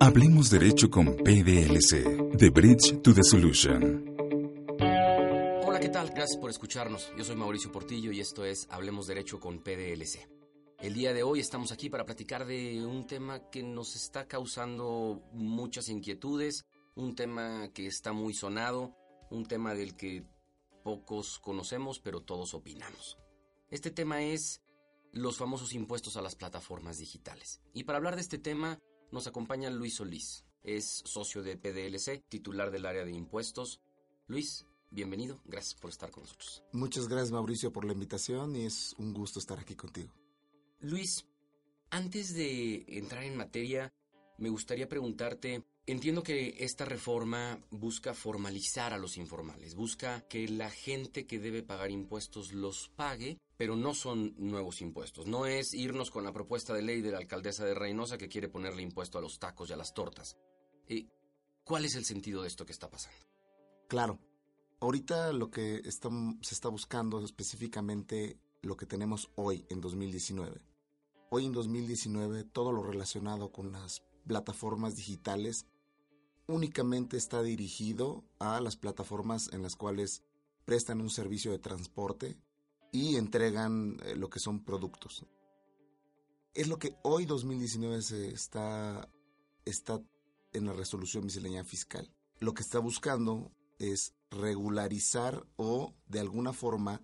Hablemos Derecho con PDLC, The Bridge to the Solution. Hola, ¿qué tal? Gracias por escucharnos. Yo soy Mauricio Portillo y esto es Hablemos Derecho con PDLC. El día de hoy estamos aquí para platicar de un tema que nos está causando muchas inquietudes, un tema que está muy sonado, un tema del que pocos conocemos pero todos opinamos. Este tema es los famosos impuestos a las plataformas digitales. Y para hablar de este tema nos acompaña Luis Solís. Es socio de PDLC, titular del área de impuestos. Luis, bienvenido. Gracias por estar con nosotros. Muchas gracias Mauricio por la invitación y es un gusto estar aquí contigo. Luis, antes de entrar en materia, me gustaría preguntarte, entiendo que esta reforma busca formalizar a los informales, busca que la gente que debe pagar impuestos los pague, pero no son nuevos impuestos. No es irnos con la propuesta de ley de la alcaldesa de Reynosa que quiere ponerle impuesto a los tacos y a las tortas. Eh, ¿Cuál es el sentido de esto que está pasando? Claro. Ahorita lo que se está buscando específicamente lo que tenemos hoy en 2019. Hoy en 2019 todo lo relacionado con las plataformas digitales únicamente está dirigido a las plataformas en las cuales prestan un servicio de transporte y entregan eh, lo que son productos. Es lo que hoy 2019 se está, está en la resolución miscelánea fiscal. Lo que está buscando es regularizar o de alguna forma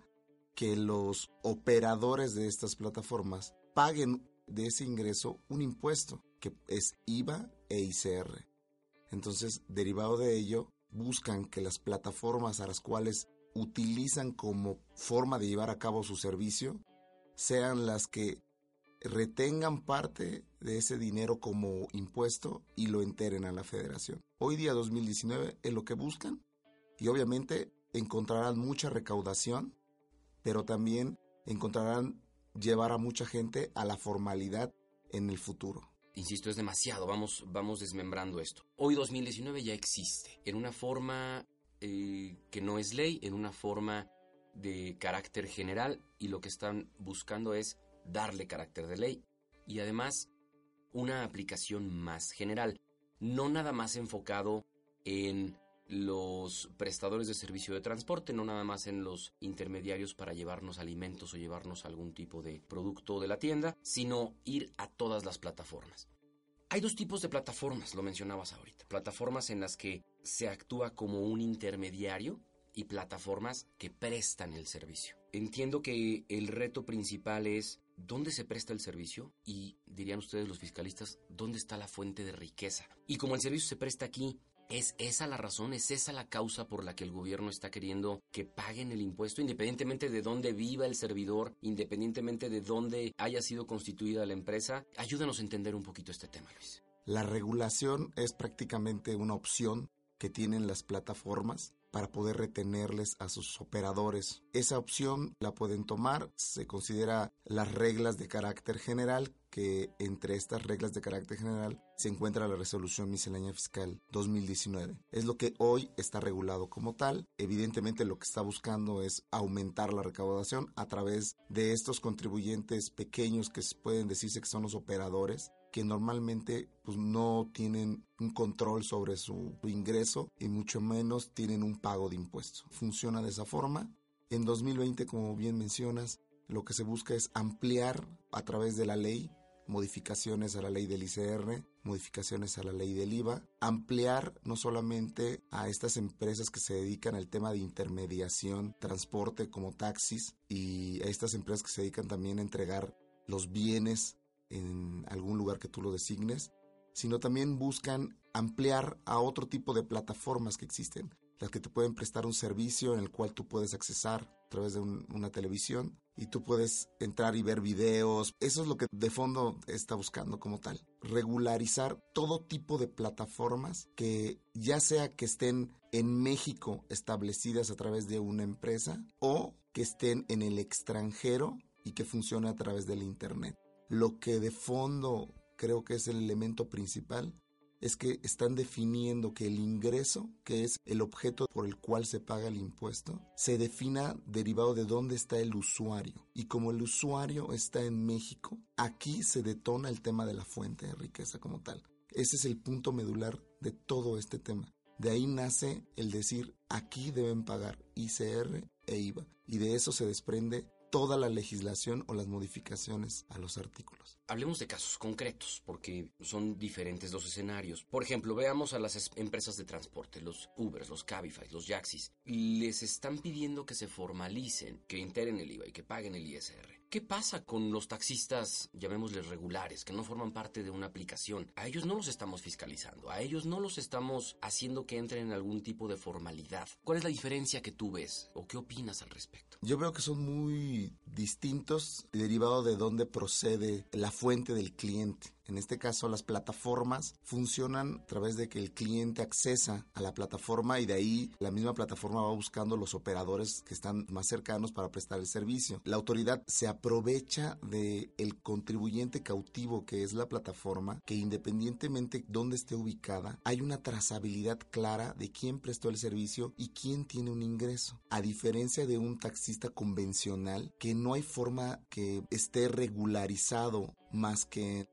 que los operadores de estas plataformas paguen de ese ingreso un impuesto que es IVA e ICR. Entonces, derivado de ello, buscan que las plataformas a las cuales utilizan como forma de llevar a cabo su servicio sean las que retengan parte de ese dinero como impuesto y lo enteren a la federación. Hoy día 2019 es lo que buscan y obviamente encontrarán mucha recaudación, pero también encontrarán llevar a mucha gente a la formalidad en el futuro. Insisto, es demasiado, vamos, vamos desmembrando esto. Hoy 2019 ya existe, en una forma eh, que no es ley, en una forma de carácter general, y lo que están buscando es darle carácter de ley y además una aplicación más general, no nada más enfocado en los prestadores de servicio de transporte, no nada más en los intermediarios para llevarnos alimentos o llevarnos algún tipo de producto de la tienda, sino ir a todas las plataformas. Hay dos tipos de plataformas, lo mencionabas ahorita. Plataformas en las que se actúa como un intermediario y plataformas que prestan el servicio. Entiendo que el reto principal es dónde se presta el servicio y, dirían ustedes los fiscalistas, dónde está la fuente de riqueza. Y como el servicio se presta aquí, ¿Es esa la razón? ¿Es esa la causa por la que el gobierno está queriendo que paguen el impuesto, independientemente de dónde viva el servidor, independientemente de dónde haya sido constituida la empresa? Ayúdanos a entender un poquito este tema, Luis. La regulación es prácticamente una opción que tienen las plataformas para poder retenerles a sus operadores. Esa opción la pueden tomar, se considera las reglas de carácter general que entre estas reglas de carácter general se encuentra la resolución miscelánea fiscal 2019. Es lo que hoy está regulado como tal. Evidentemente lo que está buscando es aumentar la recaudación a través de estos contribuyentes pequeños que pueden decirse que son los operadores que normalmente pues, no tienen un control sobre su ingreso y mucho menos tienen un pago de impuestos. Funciona de esa forma. En 2020, como bien mencionas, lo que se busca es ampliar a través de la ley modificaciones a la ley del ICR, modificaciones a la ley del IVA, ampliar no solamente a estas empresas que se dedican al tema de intermediación, transporte como taxis y a estas empresas que se dedican también a entregar los bienes en algún lugar que tú lo designes, sino también buscan ampliar a otro tipo de plataformas que existen, las que te pueden prestar un servicio en el cual tú puedes accesar a través de una televisión y tú puedes entrar y ver videos. Eso es lo que de fondo está buscando como tal. Regularizar todo tipo de plataformas que ya sea que estén en México establecidas a través de una empresa o que estén en el extranjero y que funcione a través del Internet. Lo que de fondo creo que es el elemento principal es que están definiendo que el ingreso, que es el objeto por el cual se paga el impuesto, se defina derivado de dónde está el usuario. Y como el usuario está en México, aquí se detona el tema de la fuente de riqueza como tal. Ese es el punto medular de todo este tema. De ahí nace el decir, aquí deben pagar ICR e IVA. Y de eso se desprende toda la legislación o las modificaciones a los artículos. Hablemos de casos concretos, porque son diferentes los escenarios. Por ejemplo, veamos a las empresas de transporte, los Ubers, los Cabify, los Jaxis. Les están pidiendo que se formalicen, que integren el IVA y que paguen el ISR. ¿Qué pasa con los taxistas, llamémosles regulares, que no forman parte de una aplicación? A ellos no los estamos fiscalizando, a ellos no los estamos haciendo que entren en algún tipo de formalidad. ¿Cuál es la diferencia que tú ves o qué opinas al respecto? Yo veo que son muy distintos derivado de dónde procede la fuente del cliente. En este caso, las plataformas funcionan a través de que el cliente accesa a la plataforma y de ahí la misma plataforma va buscando los operadores que están más cercanos para prestar el servicio. La autoridad se aprovecha de el contribuyente cautivo que es la plataforma, que independientemente dónde esté ubicada, hay una trazabilidad clara de quién prestó el servicio y quién tiene un ingreso. A diferencia de un taxista convencional, que no hay forma que esté regularizado más que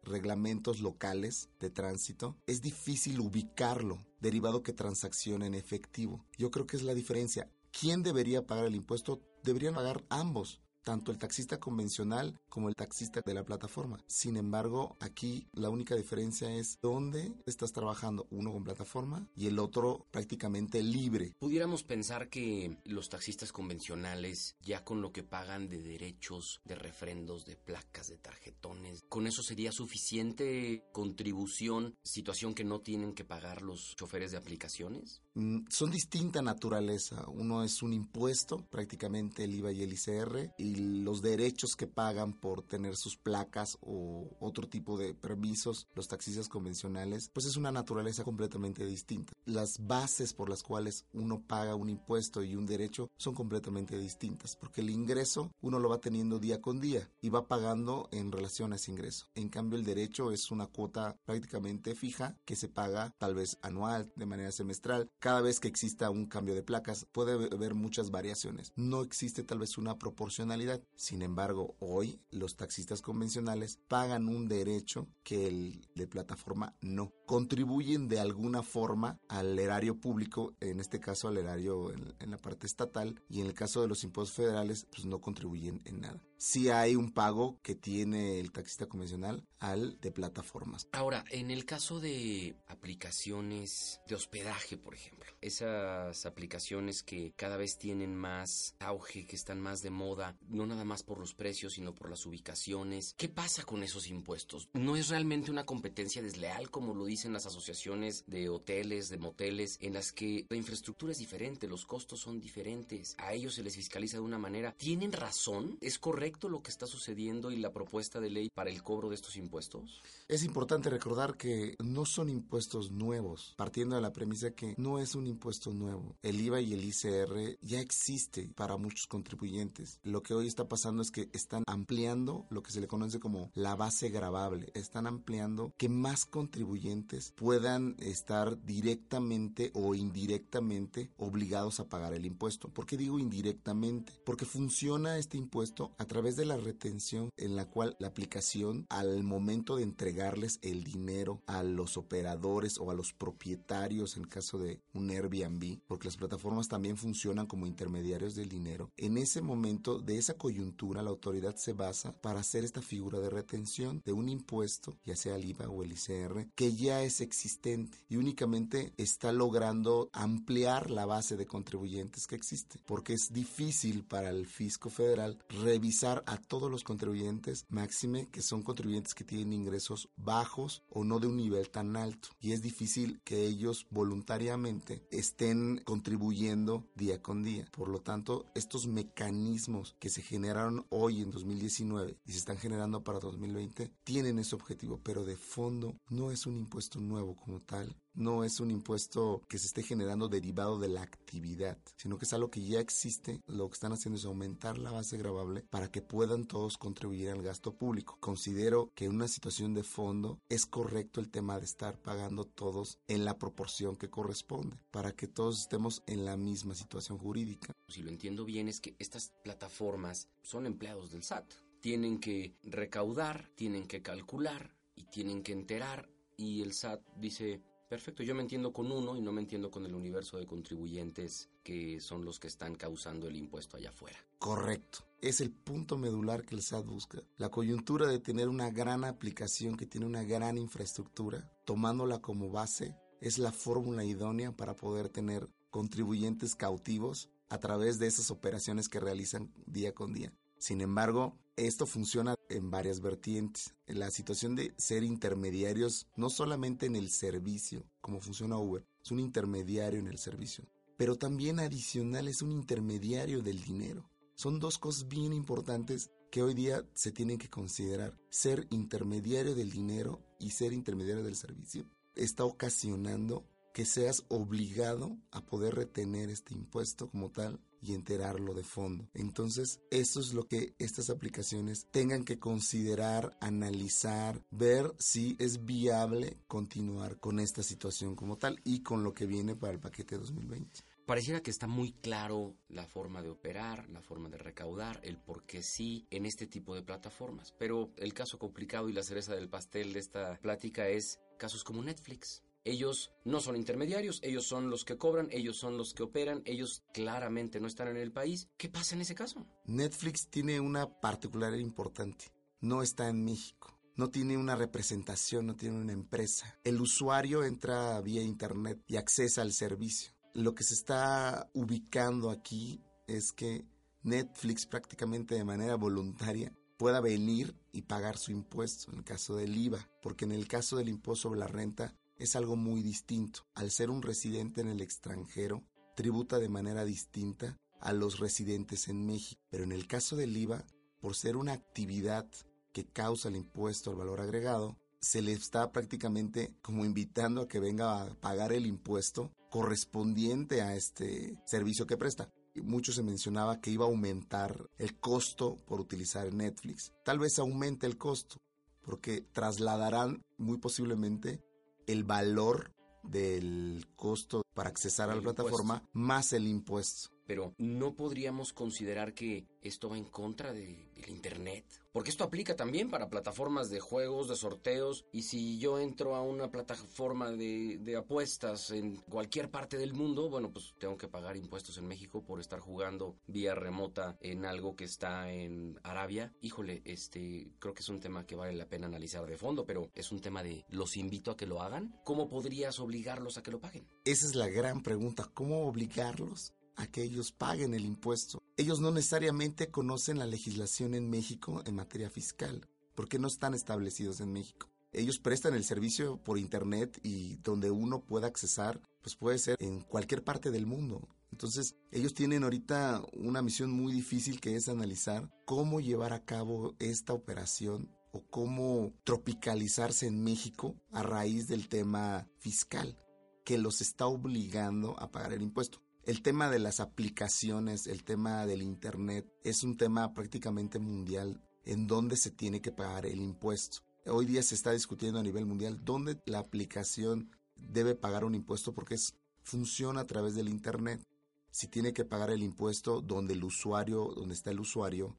locales de tránsito, es difícil ubicarlo, derivado que transaccione en efectivo. Yo creo que es la diferencia. ¿Quién debería pagar el impuesto? Deberían pagar ambos tanto el taxista convencional como el taxista de la plataforma. Sin embargo, aquí la única diferencia es dónde estás trabajando, uno con plataforma y el otro prácticamente libre. Pudiéramos pensar que los taxistas convencionales, ya con lo que pagan de derechos, de refrendos, de placas, de tarjetones, con eso sería suficiente contribución, situación que no tienen que pagar los choferes de aplicaciones? Mm, son distinta naturaleza. Uno es un impuesto, prácticamente el IVA y el ICR, y los derechos que pagan por tener sus placas o otro tipo de permisos, los taxistas convencionales, pues es una naturaleza completamente distinta. Las bases por las cuales uno paga un impuesto y un derecho son completamente distintas, porque el ingreso uno lo va teniendo día con día y va pagando en relación a ese ingreso. En cambio, el derecho es una cuota prácticamente fija que se paga tal vez anual, de manera semestral. Cada vez que exista un cambio de placas, puede haber muchas variaciones. No existe tal vez una proporcionalidad sin embargo, hoy los taxistas convencionales pagan un derecho que el de plataforma no. Contribuyen de alguna forma al erario público, en este caso al erario en, la parte estatal, y en el caso de los impuestos federales, pues no contribuyen en nada si hay un pago que tiene el taxista convencional al de plataformas. Ahora, en el caso de aplicaciones de hospedaje, por ejemplo, esas aplicaciones que cada vez tienen más auge, que están más de moda, no nada más por los precios, sino por las ubicaciones, ¿qué pasa con esos impuestos? ¿No es realmente una competencia desleal, como lo dicen las asociaciones de hoteles, de moteles, en las que la infraestructura es diferente, los costos son diferentes, a ellos se les fiscaliza de una manera? ¿Tienen razón? ¿Es correcto? lo que está sucediendo y la propuesta de ley para el cobro de estos impuestos? Es importante recordar que no son impuestos nuevos, partiendo de la premisa que no es un impuesto nuevo. El IVA y el ICR ya existe para muchos contribuyentes. Lo que hoy está pasando es que están ampliando lo que se le conoce como la base grabable. Están ampliando que más contribuyentes puedan estar directamente o indirectamente obligados a pagar el impuesto. ¿Por qué digo indirectamente? Porque funciona este impuesto a través de la retención en la cual la aplicación al momento de entregarles el dinero a los operadores o a los propietarios en caso de un Airbnb, porque las plataformas también funcionan como intermediarios del dinero, en ese momento de esa coyuntura la autoridad se basa para hacer esta figura de retención de un impuesto, ya sea el IVA o el ICR, que ya es existente y únicamente está logrando ampliar la base de contribuyentes que existe, porque es difícil para el fisco federal revisar a todos los contribuyentes, máxime que son contribuyentes que tienen ingresos bajos o no de un nivel tan alto. Y es difícil que ellos voluntariamente estén contribuyendo día con día. Por lo tanto, estos mecanismos que se generaron hoy en 2019 y se están generando para 2020 tienen ese objetivo, pero de fondo no es un impuesto nuevo como tal, no es un impuesto que se esté generando derivado de la actividad, sino que es algo que ya existe. Lo que están haciendo es aumentar la base grabable para que puedan todos contribuir al gasto público. Considero que en una situación de fondo es correcto el tema de estar pagando todos en la proporción que corresponde, para que todos estemos en la misma situación jurídica. Si lo entiendo bien es que estas plataformas son empleados del SAT. Tienen que recaudar, tienen que calcular y tienen que enterar y el SAT dice, perfecto, yo me entiendo con uno y no me entiendo con el universo de contribuyentes que son los que están causando el impuesto allá afuera. Correcto. Es el punto medular que el SAT busca. La coyuntura de tener una gran aplicación que tiene una gran infraestructura, tomándola como base, es la fórmula idónea para poder tener contribuyentes cautivos a través de esas operaciones que realizan día con día. Sin embargo, esto funciona en varias vertientes. En la situación de ser intermediarios, no solamente en el servicio, como funciona Uber, es un intermediario en el servicio, pero también adicional es un intermediario del dinero. Son dos cosas bien importantes que hoy día se tienen que considerar. Ser intermediario del dinero y ser intermediario del servicio está ocasionando que seas obligado a poder retener este impuesto como tal y enterarlo de fondo. Entonces, eso es lo que estas aplicaciones tengan que considerar, analizar, ver si es viable continuar con esta situación como tal y con lo que viene para el paquete 2020. Pareciera que está muy claro la forma de operar, la forma de recaudar, el por qué sí en este tipo de plataformas. Pero el caso complicado y la cereza del pastel de esta plática es casos como Netflix. Ellos no son intermediarios, ellos son los que cobran, ellos son los que operan, ellos claramente no están en el país. ¿Qué pasa en ese caso? Netflix tiene una particularidad importante. No está en México. No tiene una representación, no tiene una empresa. El usuario entra vía Internet y accesa al servicio. Lo que se está ubicando aquí es que Netflix prácticamente de manera voluntaria pueda venir y pagar su impuesto en el caso del IVA, porque en el caso del impuesto sobre la renta es algo muy distinto. Al ser un residente en el extranjero, tributa de manera distinta a los residentes en México. Pero en el caso del IVA, por ser una actividad que causa el impuesto al valor agregado, se le está prácticamente como invitando a que venga a pagar el impuesto correspondiente a este servicio que presta. Mucho se mencionaba que iba a aumentar el costo por utilizar Netflix. Tal vez aumente el costo, porque trasladarán muy posiblemente el valor del costo para accesar a la plataforma más el impuesto. Pero ¿no podríamos considerar que esto va en contra de, del Internet? Porque esto aplica también para plataformas de juegos, de sorteos. Y si yo entro a una plataforma de, de, apuestas en cualquier parte del mundo, bueno, pues tengo que pagar impuestos en México por estar jugando vía remota en algo que está en Arabia. Híjole, este, creo que es un tema que vale la pena analizar de fondo, pero es un tema de los invito a que lo hagan. ¿Cómo podrías obligarlos a que lo paguen? Esa es la gran pregunta. ¿Cómo obligarlos a que ellos paguen el impuesto. Ellos no necesariamente conocen la legislación en México en materia fiscal, porque no están establecidos en México. Ellos prestan el servicio por internet y donde uno pueda accesar, pues puede ser en cualquier parte del mundo. Entonces, ellos tienen ahorita una misión muy difícil que es analizar cómo llevar a cabo esta operación o cómo tropicalizarse en México a raíz del tema fiscal que los está obligando a pagar el impuesto. El tema de las aplicaciones, el tema del Internet, es un tema prácticamente mundial en donde se tiene que pagar el impuesto. Hoy día se está discutiendo a nivel mundial dónde la aplicación debe pagar un impuesto porque es, funciona a través del Internet. Si tiene que pagar el impuesto donde el usuario, donde está el usuario,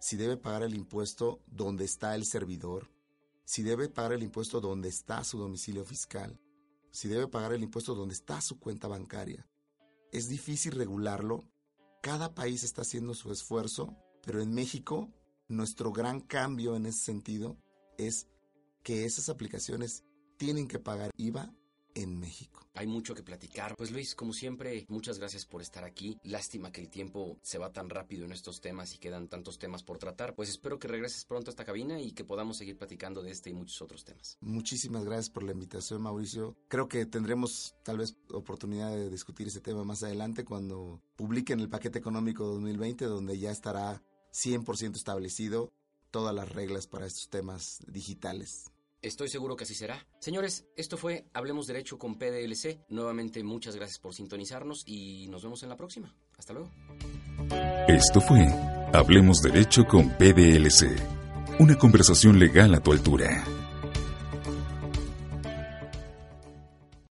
si debe pagar el impuesto donde está el servidor, si debe pagar el impuesto donde está su domicilio fiscal, si debe pagar el impuesto donde está su cuenta bancaria es difícil regularlo. Cada país está haciendo su esfuerzo, pero en México nuestro gran cambio en ese sentido es que esas aplicaciones tienen que pagar IVA en México. Hay mucho que platicar. Pues Luis, como siempre, muchas gracias por estar aquí. Lástima que el tiempo se va tan rápido en estos temas y quedan tantos temas por tratar. Pues espero que regreses pronto a esta cabina y que podamos seguir platicando de este y muchos otros temas. Muchísimas gracias por la invitación, Mauricio. Creo que tendremos tal vez oportunidad de discutir ese tema más adelante cuando publiquen el paquete económico 2020, donde ya estará 100% establecido todas las reglas para estos temas digitales. Estoy seguro que así será. Señores, esto fue Hablemos Derecho con PDLC. Nuevamente muchas gracias por sintonizarnos y nos vemos en la próxima. Hasta luego. Esto fue Hablemos Derecho con PDLC. Una conversación legal a tu altura.